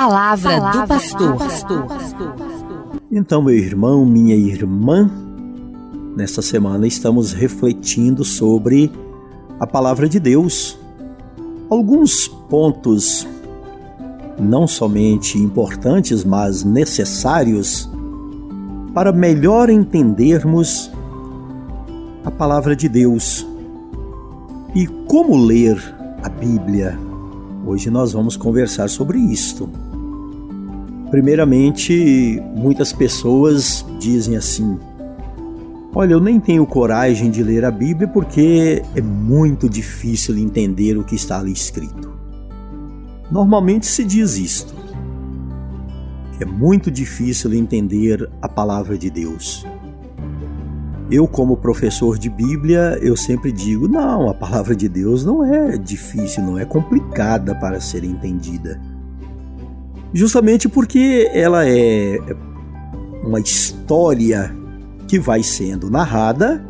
palavra, palavra do pastor. Então, meu irmão, minha irmã, nesta semana estamos refletindo sobre a palavra de Deus. Alguns pontos não somente importantes, mas necessários para melhor entendermos a palavra de Deus. E como ler a Bíblia? Hoje nós vamos conversar sobre isto. Primeiramente, muitas pessoas dizem assim: Olha, eu nem tenho coragem de ler a Bíblia porque é muito difícil entender o que está ali escrito. Normalmente se diz isto. É muito difícil entender a palavra de Deus. Eu, como professor de Bíblia, eu sempre digo: não, a palavra de Deus não é difícil, não é complicada para ser entendida. Justamente porque ela é uma história que vai sendo narrada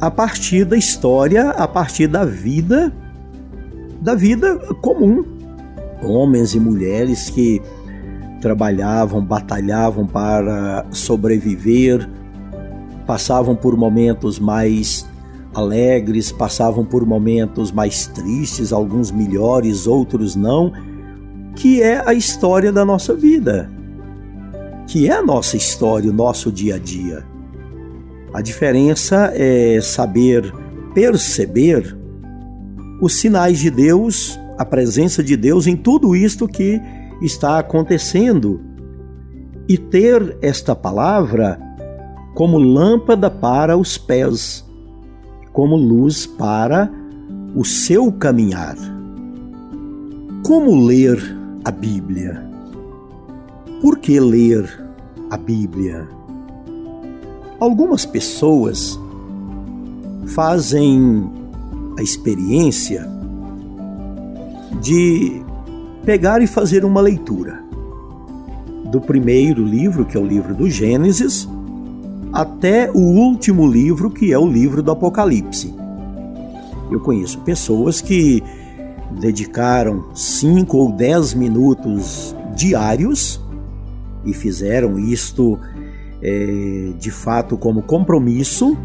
a partir da história, a partir da vida, da vida comum. Homens e mulheres que trabalhavam, batalhavam para sobreviver, passavam por momentos mais alegres, passavam por momentos mais tristes, alguns melhores, outros não, que é a história da nossa vida, que é a nossa história, o nosso dia a dia. A diferença é saber perceber os sinais de Deus, a presença de Deus em tudo isto que está acontecendo e ter esta palavra como lâmpada para os pés, como luz para o seu caminhar. Como ler a Bíblia? Por que ler a Bíblia? Algumas pessoas fazem a experiência de pegar e fazer uma leitura do primeiro livro, que é o livro do Gênesis, até o último livro, que é o livro do Apocalipse. Eu conheço pessoas que dedicaram cinco ou dez minutos diários e fizeram isto é, de fato como compromisso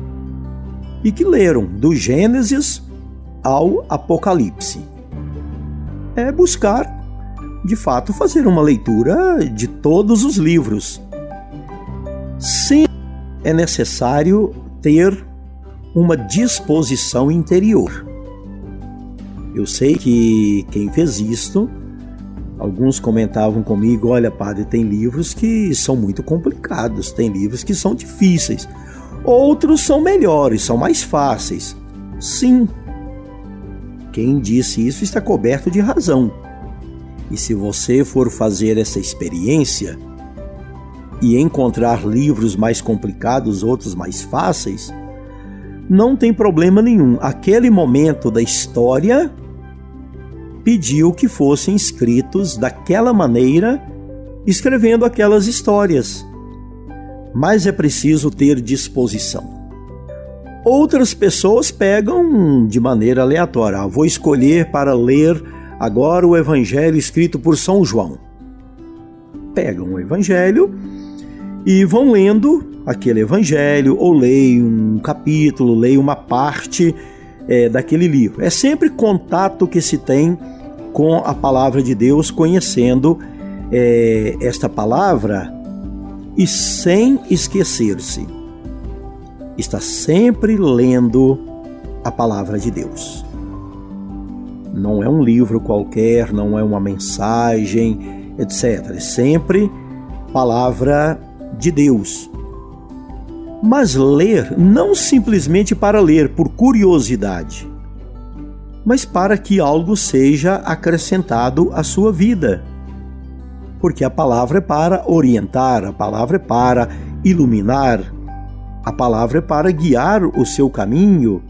e que leram do Gênesis ao Apocalipse. É buscar, de fato, fazer uma leitura de todos os livros, sem é necessário ter uma disposição interior. Eu sei que quem fez isto, alguns comentavam comigo: olha, padre, tem livros que são muito complicados, tem livros que são difíceis, outros são melhores, são mais fáceis. Sim, quem disse isso está coberto de razão. E se você for fazer essa experiência, e encontrar livros mais complicados, outros mais fáceis, não tem problema nenhum. Aquele momento da história pediu que fossem escritos daquela maneira, escrevendo aquelas histórias. Mas é preciso ter disposição. Outras pessoas pegam de maneira aleatória. Vou escolher para ler agora o evangelho escrito por São João. Pegam o evangelho e vão lendo aquele evangelho, ou leem um capítulo, leem uma parte é, daquele livro. É sempre contato que se tem com a palavra de Deus, conhecendo é, esta palavra e sem esquecer-se. Está sempre lendo a palavra de Deus. Não é um livro qualquer, não é uma mensagem, etc. É sempre palavra de Deus. Mas ler não simplesmente para ler por curiosidade, mas para que algo seja acrescentado à sua vida. Porque a palavra é para orientar, a palavra é para iluminar, a palavra é para guiar o seu caminho,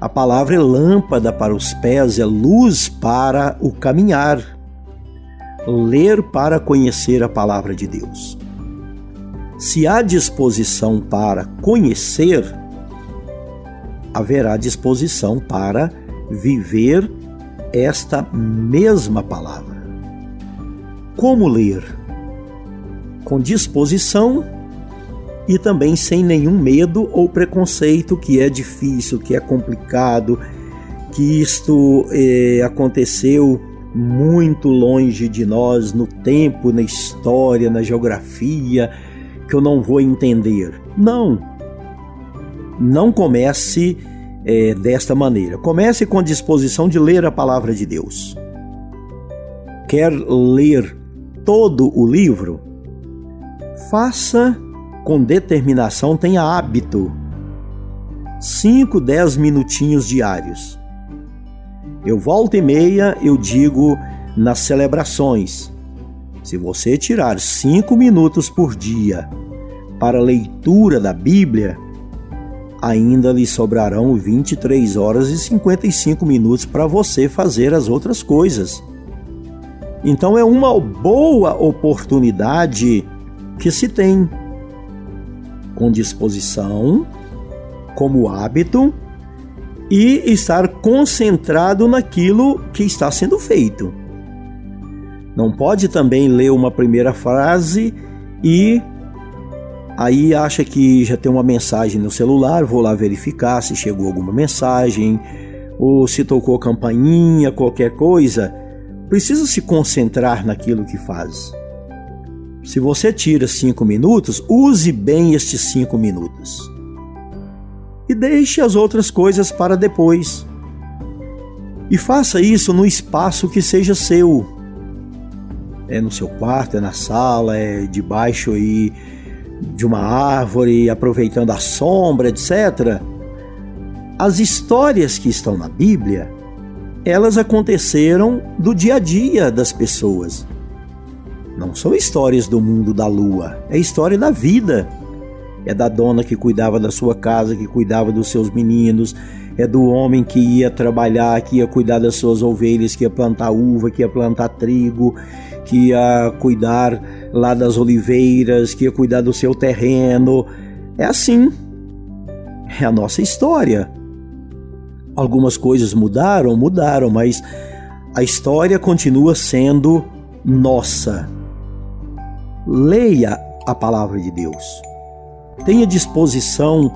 a palavra é lâmpada para os pés, é luz para o caminhar. Ler para conhecer a palavra de Deus. Se há disposição para conhecer, haverá disposição para viver esta mesma palavra. como ler? Com disposição e também sem nenhum medo ou preconceito que é difícil, que é complicado, que isto eh, aconteceu muito longe de nós no tempo, na história, na geografia, que eu não vou entender. Não. Não comece é, desta maneira. Comece com a disposição de ler a palavra de Deus. Quer ler todo o livro? Faça com determinação, tenha hábito. 5, 10 minutinhos diários. Eu volto e meia, eu digo nas celebrações. Se você tirar cinco minutos por dia para leitura da Bíblia, ainda lhe sobrarão 23 horas e 55 minutos para você fazer as outras coisas. Então é uma boa oportunidade que se tem com disposição, como hábito e estar concentrado naquilo que está sendo feito. Não pode também ler uma primeira frase e aí acha que já tem uma mensagem no celular, vou lá verificar se chegou alguma mensagem ou se tocou campainha, qualquer coisa. Precisa se concentrar naquilo que faz. Se você tira cinco minutos, use bem estes cinco minutos e deixe as outras coisas para depois. E faça isso no espaço que seja seu. É no seu quarto, é na sala, é debaixo aí de uma árvore, aproveitando a sombra, etc. As histórias que estão na Bíblia, elas aconteceram do dia a dia das pessoas. Não são histórias do mundo da lua, é história da vida é da dona que cuidava da sua casa, que cuidava dos seus meninos, é do homem que ia trabalhar, que ia cuidar das suas ovelhas, que ia plantar uva, que ia plantar trigo, que ia cuidar lá das oliveiras, que ia cuidar do seu terreno. É assim. É a nossa história. Algumas coisas mudaram, mudaram, mas a história continua sendo nossa. Leia a palavra de Deus tenha disposição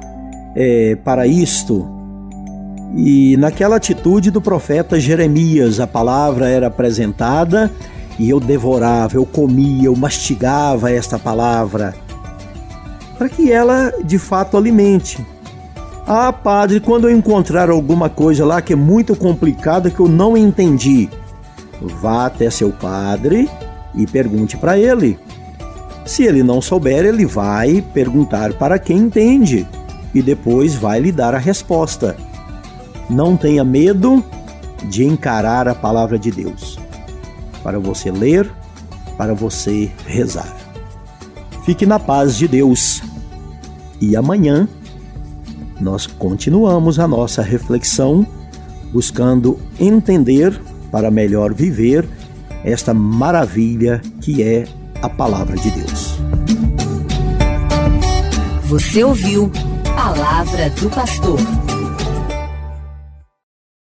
é, para isto. E naquela atitude do profeta Jeremias, a palavra era apresentada e eu devorava, eu comia, eu mastigava esta palavra, para que ela de fato alimente. Ah, padre, quando eu encontrar alguma coisa lá que é muito complicada que eu não entendi, vá até seu padre e pergunte para ele. Se ele não souber, ele vai perguntar para quem entende e depois vai lhe dar a resposta. Não tenha medo de encarar a palavra de Deus, para você ler, para você rezar. Fique na paz de Deus. E amanhã nós continuamos a nossa reflexão buscando entender para melhor viver esta maravilha que é a palavra de Deus. Você ouviu Palavra do Pastor.